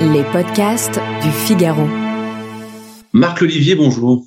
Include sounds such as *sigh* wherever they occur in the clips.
Les podcasts du Figaro. Marc Olivier, bonjour.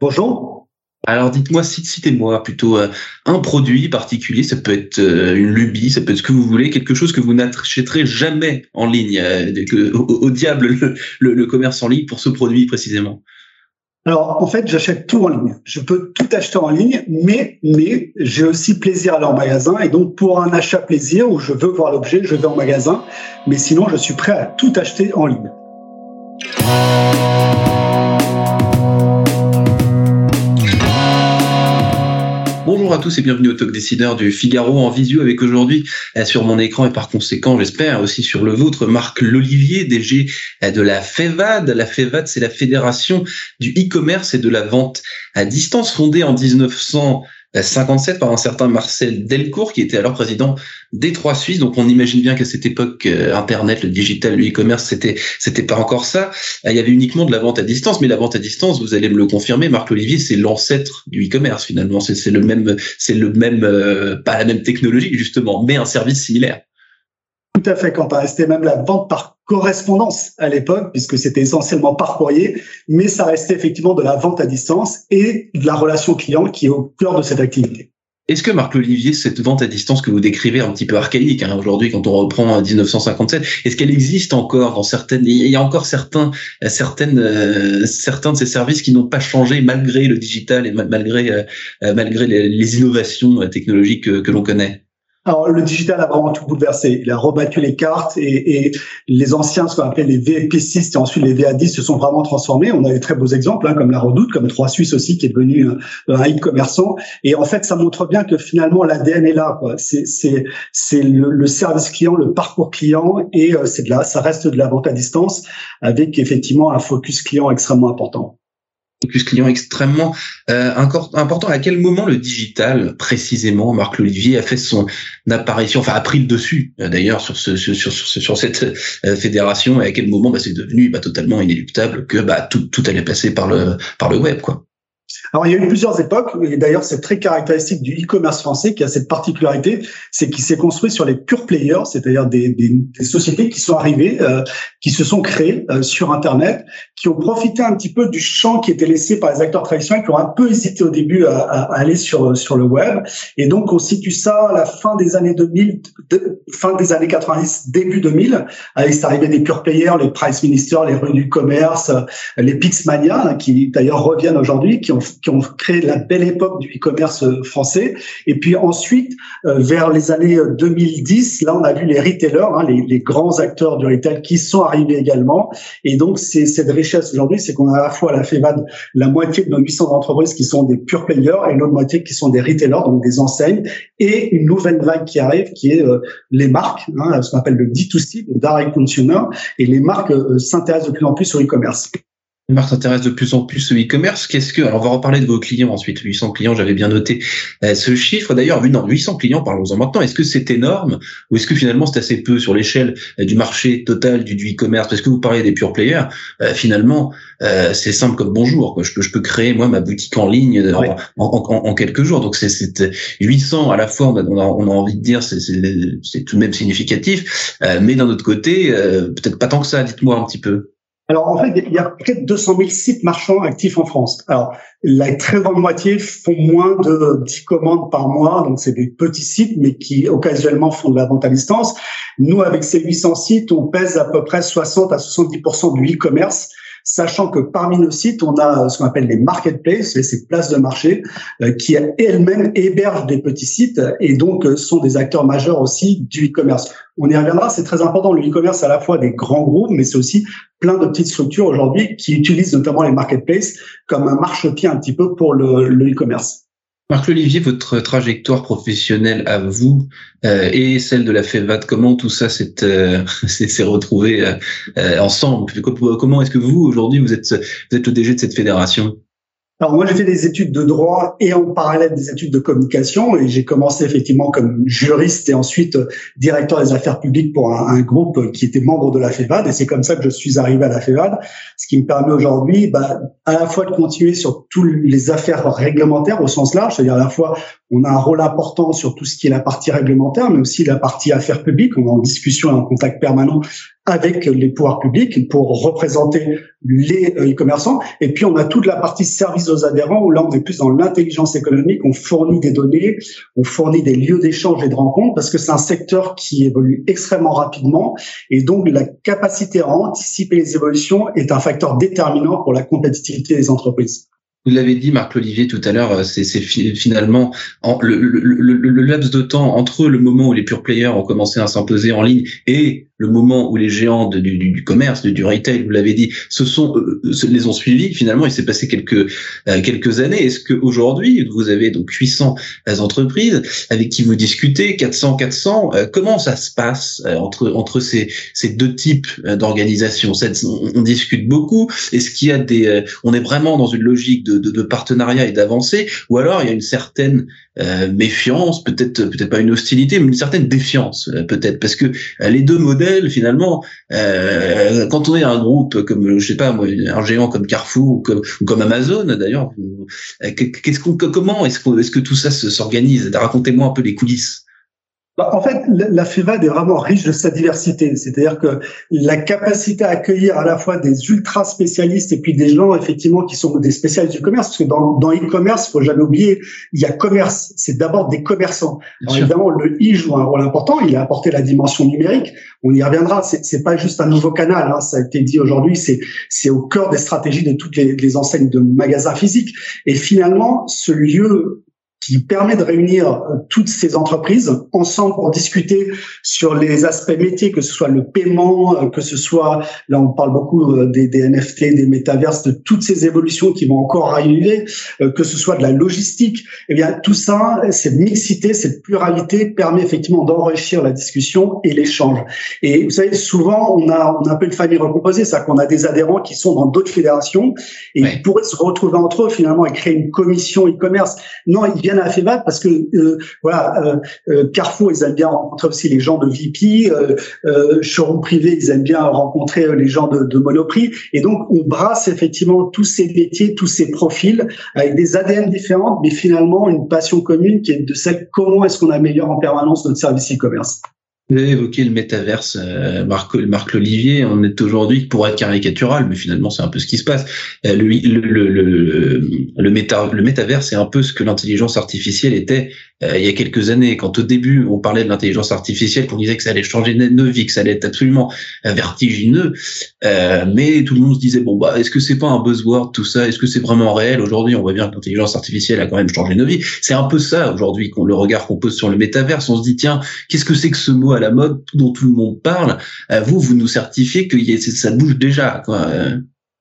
Bonjour. Alors dites-moi, citez-moi plutôt euh, un produit particulier, ça peut être euh, une lubie, ça peut être ce que vous voulez, quelque chose que vous n'achèterez jamais en ligne, euh, au, diable le commerce en ligne pour ce produit précisément. Alors, en fait, j'achète tout en ligne. Je peux tout acheter en ligne, mais, mais j'ai aussi plaisir à aller en magasin. Et donc, pour un achat plaisir où je veux voir l'objet, je vais en magasin. Mais sinon, je suis prêt à tout acheter en ligne. Bonjour à tous et bienvenue au Talk Décideur du Figaro en visio avec aujourd'hui euh, sur mon écran et par conséquent, j'espère aussi sur le vôtre, Marc Lolivier, DG euh, de la FEVAD. La FEVAD, c'est la Fédération du e-commerce et de la vente à distance fondée en 1900 57 par un certain Marcel Delcourt, qui était alors président des Trois Suisses. Donc on imagine bien qu'à cette époque, euh, Internet, le digital, le e-commerce, c'était c'était pas encore ça. Euh, il y avait uniquement de la vente à distance, mais la vente à distance, vous allez me le confirmer, Marc Olivier, c'est l'ancêtre du e-commerce finalement. C'est le même, c'est le même, euh, pas la même technologie justement, mais un service similaire. Tout à fait, Quentin. C'était même la vente par correspondance à l'époque, puisque c'était essentiellement par courrier, mais ça restait effectivement de la vente à distance et de la relation client qui est au cœur de cette activité. Est-ce que Marc Olivier, cette vente à distance que vous décrivez un petit peu archaïque hein, aujourd'hui, quand on reprend 1957, est-ce qu'elle existe encore dans certaines Il y a encore certains, certaines, euh, certains de ces services qui n'ont pas changé malgré le digital et malgré euh, malgré les, innovations technologiques que l'on connaît? Alors, le digital a vraiment tout bouleversé. Il a rebattu les cartes et, et les anciens, ce qu'on appelait les VP6 et ensuite les VA10 se sont vraiment transformés. On a des très beaux exemples, hein, comme la Redoute, comme Trois Suisses aussi, qui est devenu un, un e-commerçant. Et en fait, ça montre bien que finalement, l'ADN est là. C'est, le, le, service client, le parcours client et euh, c'est de là, ça reste de la vente à distance avec effectivement un focus client extrêmement important client extrêmement euh, important. À quel moment le digital, précisément, Marc Olivier a fait son apparition, enfin a pris le dessus euh, d'ailleurs sur, ce, sur, sur, sur cette euh, fédération et à quel moment bah, c'est devenu bah, totalement inéluctable que bah, tout, tout allait passer par le, par le web. quoi. Alors, il y a eu plusieurs époques, et d'ailleurs, c'est très caractéristique du e-commerce français qui a cette particularité, c'est qu'il s'est construit sur les pure players, c'est-à-dire des, des, des, sociétés qui sont arrivées, euh, qui se sont créées euh, sur Internet, qui ont profité un petit peu du champ qui était laissé par les acteurs traditionnels, qui ont un peu hésité au début à, à aller sur sur le web, et donc on situe ça à la fin des années 2000, fin des années 90, début 2000, avec l'arrivée des pure players, les Price Minister, les rues du commerce, les Pixmania, hein, qui d'ailleurs reviennent aujourd'hui, qui ont qui ont créé la belle époque du e-commerce euh, français. Et puis ensuite, euh, vers les années 2010, euh, là, on a vu les retailers, hein, les, les, grands acteurs du retail qui sont arrivés également. Et donc, c'est cette richesse aujourd'hui, c'est qu'on a à la fois à la FEVAD la moitié de nos 800 entreprises qui sont des pure players et l'autre moitié qui sont des retailers, donc des enseignes, et une nouvelle vague qui arrive qui est les marques, hein, ce qu'on appelle le D2C, le direct consumer, et les marques s'intéressent de plus en plus au e-commerce. Marc s'intéresse de plus en plus au e-commerce. Qu'est-ce que alors on va reparler de vos clients ensuite. 800 clients, j'avais bien noté euh, ce chiffre. D'ailleurs, vu non 800 clients, parlons-en maintenant. Est-ce que c'est énorme ou est-ce que finalement c'est assez peu sur l'échelle euh, du marché total du, e-commerce? Parce que vous parlez des pure players, euh, finalement c'est simple comme bonjour. Quoi. Je peux je peux créer moi ma boutique en ligne en, quelques jours. Donc c'est 800 à la fois. On a, on a, envie de dire c'est c'est tout de même significatif, mais d'un autre côté peut-être pas tant que ça. Dites-moi un petit peu. Alors en fait, il y a près de 200 000 sites marchands actifs en France. Alors la très grande moitié font moins de 10 commandes par mois, donc c'est des petits sites, mais qui occasionnellement font de la vente à distance. Nous, avec ces 800 sites, on pèse à peu près 60 à 70% du e-commerce sachant que parmi nos sites, on a ce qu'on appelle les marketplaces, ces places de marché, euh, qui elles-mêmes hébergent des petits sites et donc euh, sont des acteurs majeurs aussi du e-commerce. On y reviendra, c'est très important. Le e-commerce, à la fois des grands groupes, mais c'est aussi plein de petites structures aujourd'hui qui utilisent notamment les marketplaces comme un marchepied un petit peu pour le e-commerce. Marc Olivier, votre trajectoire professionnelle à vous euh, et celle de la FEVAD, comment tout ça s'est euh, *laughs* retrouvé euh, ensemble? Comment est-ce que vous aujourd'hui vous êtes vous êtes le DG de cette fédération? Alors moi j'ai fait des études de droit et en parallèle des études de communication et j'ai commencé effectivement comme juriste et ensuite euh, directeur des affaires publiques pour un, groupe qui était membre de la FEVAD et c'est comme ça que je suis arrivé à la FEVAD, ce qui me permet aujourd'hui bah, à la fois de continuer sur toutes les affaires réglementaires au sens large, c'est-à-dire à la fois On a un rôle important sur tout ce qui est la partie réglementaire, mais aussi la partie affaires publiques. On est en discussion et en contact permanent avec les pouvoirs publics pour représenter les euh, e-commerçants. Et puis, on a toute la partie service aux adhérents où là, on est plus dans l'intelligence économique. On fournit des données, on fournit des lieux d'échange et de rencontres parce que c'est un secteur qui évolue extrêmement rapidement. Et donc, la capacité à anticiper les évolutions est un facteur déterminant pour la compétitivité des entreprises. Vous l'avez dit, Marc Olivier, tout à l'heure, euh, c'est finalement le, le, laps de temps entre le moment où les pure players ont commencé à s'imposer en ligne et le moment où les géants du, du, commerce, du, retail, vous l'avez dit, se sont euh, les ont suivis. Finalement, il s'est passé quelques euh, quelques années. Est-ce que aujourd'hui, vous avez donc 800 entreprises avec qui vous discutez, 400, 400 Comment ça se passe entre entre ces ces deux types d'organisations? On, discute beaucoup. Est-ce qu'il y a des On est vraiment dans une logique de de, partenariat et d'avancer, ou alors il y a une certaine euh, méfiance, peut-être peut-être pas une hostilité, mais une certaine défiance euh, peut-être, parce que euh, les deux modèles finalement, quand on est un groupe comme je sais pas un géant comme Carrefour ou comme, comme Amazon d'ailleurs, qu'est-ce qu'on comment est-ce est-ce que tout ça s'organise? Racontez-moi un peu les coulisses. Bah, en fait, la FEVAD est vraiment riche de sa diversité. C'est-à-dire que la capacité à accueillir à la fois des ultra spécialistes et puis des gens effectivement qui sont des spécialistes du commerce, parce que dans, dans e-commerce, faut jamais oublier, il y a commerce. C'est d'abord des commerçants. Alors, évidemment, le e joue un rôle important. Il a apporté la dimension numérique. On y reviendra. C'est, c'est pas juste un nouveau canal. Hein. Ça a été dit aujourd'hui. C'est c'est au cœur des stratégies de toutes les, les enseignes de magasins physiques. Et finalement, ce lieu qui permet de réunir euh, toutes ces entreprises ensemble pour discuter sur les aspects métiers, que ce soit le paiement, euh, que ce soit, là on parle beaucoup euh, des, des NFT, des métaverses, de toutes ces évolutions qui vont encore arriver, que ce soit de la logistique, eh bien tout ça, cette mixité, cette pluralité permet effectivement d'enrichir la discussion et l'échange. Et vous savez, souvent on a, on a un peu une famille recomposée, c'est-à-dire qu'on a des adhérents qui sont dans d'autres fédérations et qui pourraient se retrouver entre eux finalement et créer une commission e-commerce. Non, ils viennent à FEVAD parce que euh, voilà, euh, euh, Carrefour ils aiment bien rencontrer aussi les gens de VP, euh, showroom privé ils aiment bien rencontrer les gens de, de Monoprix et donc on brasse effectivement tous ces métiers, tous ces profils avec des ADN différentes, mais finalement une passion commune qui est de celle comment est-ce qu'on améliore en permanence notre service e-commerce. Vous avez évoqué le métaverse, euh, Marc, Marc Olivier. On est aujourd'hui, pour être caricatural, mais finalement c'est un peu ce qui se passe. Euh, le, le, le, le, méta, le métaverse, c'est un peu ce que l'intelligence artificielle était euh, il y a quelques années. Quand au début on parlait de l'intelligence artificielle, qu'on disait que ça allait changer nos vies, que ça allait être absolument vertigineux, mais tout le monde se disait bon bah est-ce que c'est pas un buzzword tout ça? Est-ce que c'est vraiment réel? Aujourd'hui, on voit bien que l'intelligence artificielle a quand même changé nos vies. C'est un peu ça aujourd'hui, le regard qu'on pose sur le métaverse. On se dit tiens, qu'est-ce que c'est que ce mot à la mode dont tout le monde parle, euh, vous, vous nous certifiez que ça bouge déjà.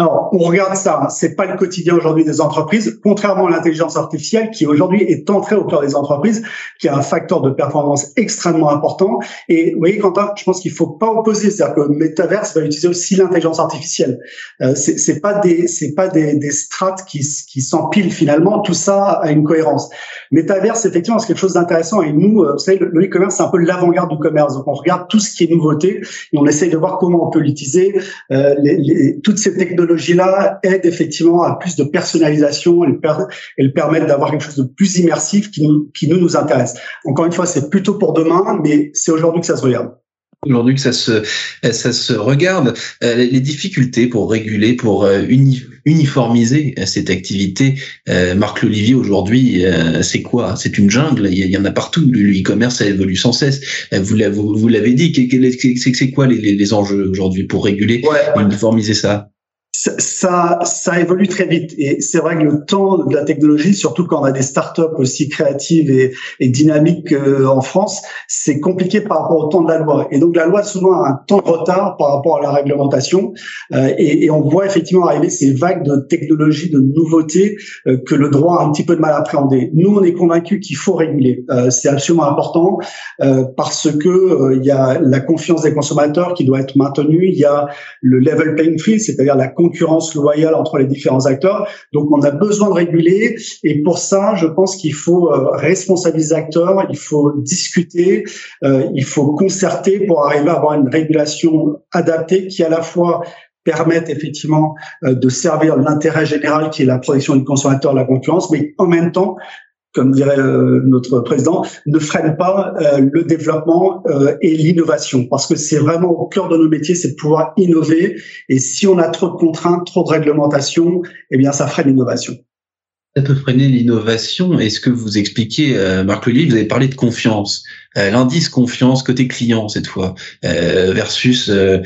Alors, on regarde ça, c'est pas le quotidien aujourd'hui des entreprises, contrairement à l'intelligence artificielle qui aujourd'hui est entrée au cœur des entreprises, qui a un facteur de performance extrêmement important. Et vous voyez, Quentin, je pense qu'il faut pas opposer, c'est-à-dire que Metaverse va utiliser aussi l'intelligence artificielle. Euh, c'est pas des c'est pas des, des strates qui s'empilent finalement. Tout ça a une cohérence. Metaverse, effectivement, c'est quelque chose d'intéressant. Et nous, euh, vous savez, le e-commerce, c'est un peu l'avant-garde du commerce. Donc, on regarde tout ce qui est nouveauté et on essaye de voir comment on peut l'utiliser. Euh, les, les, toutes ces technologies technologies-là aident effectivement à plus de personnalisation et elles permettent d'avoir quelque chose de plus immersif qui nous, qui nous, nous intéresse. Encore une fois, c'est plutôt pour demain, mais c'est aujourd'hui que ça se regarde aujourd'hui que ça se ça se regarde euh, les difficultés pour réguler pour euh, uniformiser cette activité euh, Marc Olivier aujourd'hui c'est quoi? C'est une jungle il y en a partout le e-commerce ça évolue sans cesse. Vous l'avez vous l'avez dit c'est quoi les, les enjeux aujourd'hui pour réguler uniformiser ça? Ça, ça évolue très vite. Et c'est vrai que le temps de la technologie, surtout quand on a des startups aussi créatives et, dynamiques euh, en France, c'est compliqué par rapport au temps de la loi. Et donc la loi souvent a un temps de retard par rapport à la réglementation. Euh, et, on voit effectivement arriver ces vagues de technologies, de nouveautés euh, que le droit a un petit peu de mal à appréhender. Nous, on est convaincus qu'il faut réguler. C'est absolument important parce que il y a la confiance des consommateurs qui doit être maintenue. Il y a le level playing field, c'est-à-dire la concurrence loyale entre les différents acteurs. Donc, on a besoin de réguler. Et pour ça, je pense qu'il faut euh, responsabiliser les acteurs, il faut discuter, euh, il faut concerter pour arriver à avoir une régulation adaptée qui à la fois permette effectivement euh, de servir l'intérêt général qui est la protection du consommateur, la concurrence, mais en même temps comme dirait notre président, ne freine pas le développement et l'innovation, parce que c'est vraiment au cœur de nos métiers, c'est de pouvoir innover. Et si on a trop de contraintes, trop de réglementations, eh bien, ça freine l'innovation ça peut freiner l'innovation. Et ce que vous expliquez, Marc Lely, vous avez parlé de confiance. Euh, l'indice confiance côté client cette fois euh, versus euh,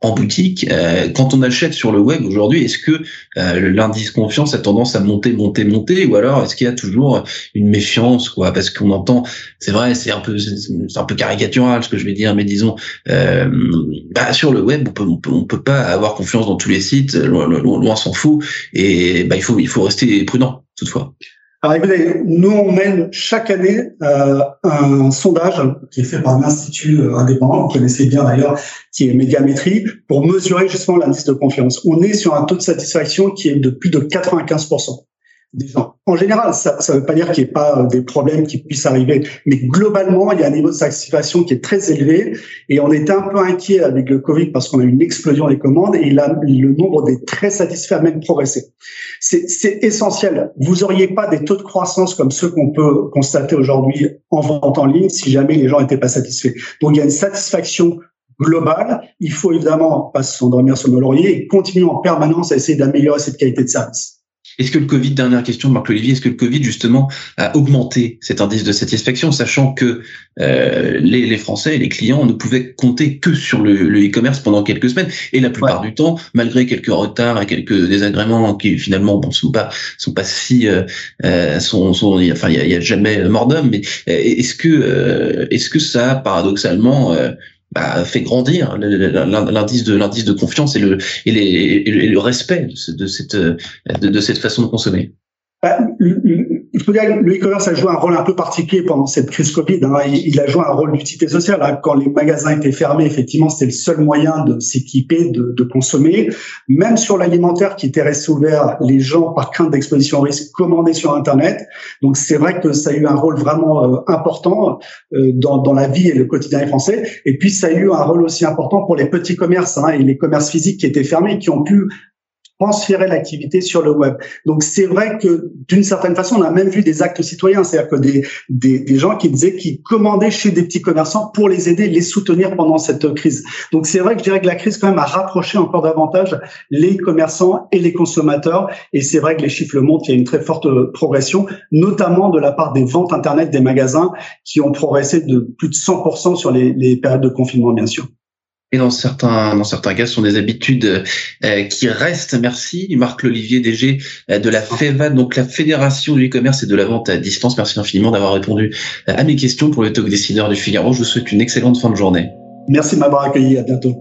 en boutique. quand on achète sur le web aujourd'hui, est-ce que l'indice confiance a tendance à monter, monter, monter, ou alors est-ce qu'il y a toujours une méfiance, quoi? Parce qu'on entend, c'est vrai, c'est un peu, c'est un peu caricatural ce que je vais dire, mais disons, bah, sur le web, on peut, on peut, on peut, pas avoir confiance dans tous les sites, loin, loin, loin s'en fout, et bah, il faut, il faut rester prudent toutefois. Alors écoutez, nous on mène chaque année euh, un sondage qui est fait par un institut euh, indépendant, vous connaissez bien d'ailleurs, qui est Médiamétrie, pour mesurer justement l'indice de confiance. On est sur un taux de satisfaction qui est de plus de 95% En général, ça ne veut pas dire qu'il n'y ait pas euh, des problèmes qui puissent arriver, mais globalement, il y a un niveau de satisfaction qui est très élevé et on était un peu inquiet avec le Covid parce qu'on a eu une explosion des commandes et là, le nombre des très satisfaits a même progressé. C'est essentiel. Vous auriez pas des taux de croissance comme ceux qu'on peut constater aujourd'hui en vente en ligne si jamais les gens n'étaient pas satisfaits. Donc, il y a une satisfaction globale. Il faut évidemment pas s'endormir sur nos lauriers et continuer en permanence à essayer d'améliorer cette qualité de service. Est-ce que le Covid, dernière question, Marc Olivier, est-ce que le Covid justement a augmenté cet indice de satisfaction, sachant que euh, les, les, Français et les clients ne pouvaient compter que sur le e-commerce pendant quelques semaines? Et la plupart du temps, malgré quelques retards et quelques désagréments qui finalement bon sont pas sont pas si euh, euh sont, sont enfin il y a, jamais mort d'homme, mais euh, est-ce que euh, est-ce que ça paradoxalement bah, fait grandir l'indice de l'indice de confiance et le et, les, respect de, cette de, de cette façon de consommer. Bah, il faut dire que le e-commerce a joué un rôle un peu particulier pendant cette crise Covid. Hein. Il, a joué un rôle d'utilité sociale. Hein. Quand les magasins étaient fermés, effectivement, c'était le seul moyen de s'équiper, de, de, consommer. Même sur l'alimentaire qui était resté ouvert, les gens, par crainte d'exposition au risque, commandaient sur Internet. Donc c'est vrai que ça a eu un rôle vraiment euh, important euh, dans, dans, la vie et le quotidien des Français. Et puis ça a eu un rôle aussi important pour les petits commerces hein, et les commerces physiques qui étaient fermés, qui ont pu transférer l'activité sur le web. Donc c'est vrai que d'une certaine façon, on a même vu des actes citoyens, c'est-à-dire que des, des, des, gens qui disaient qu'ils commandaient chez des petits commerçants pour les aider, les soutenir pendant cette crise. Donc c'est vrai que je dirais que la crise quand même a rapproché encore davantage les commerçants et les consommateurs. Et c'est vrai que les chiffres le montrent, il y a une très forte progression, notamment de la part des ventes internet des magasins qui ont progressé de plus de 100% sur les, les périodes de confinement, bien sûr et dans certains dans certains cas, ce sont des habitudes euh, qui restent. Merci, Marc Olivier DG euh, de la FEVA, donc la Fédération du e-commerce et de la vente à distance. Merci infiniment d'avoir répondu euh, à mes questions pour le talk décideur du Figaro. Je vous souhaite une excellente fin de journée. Merci de m'avoir accueilli. À bientôt.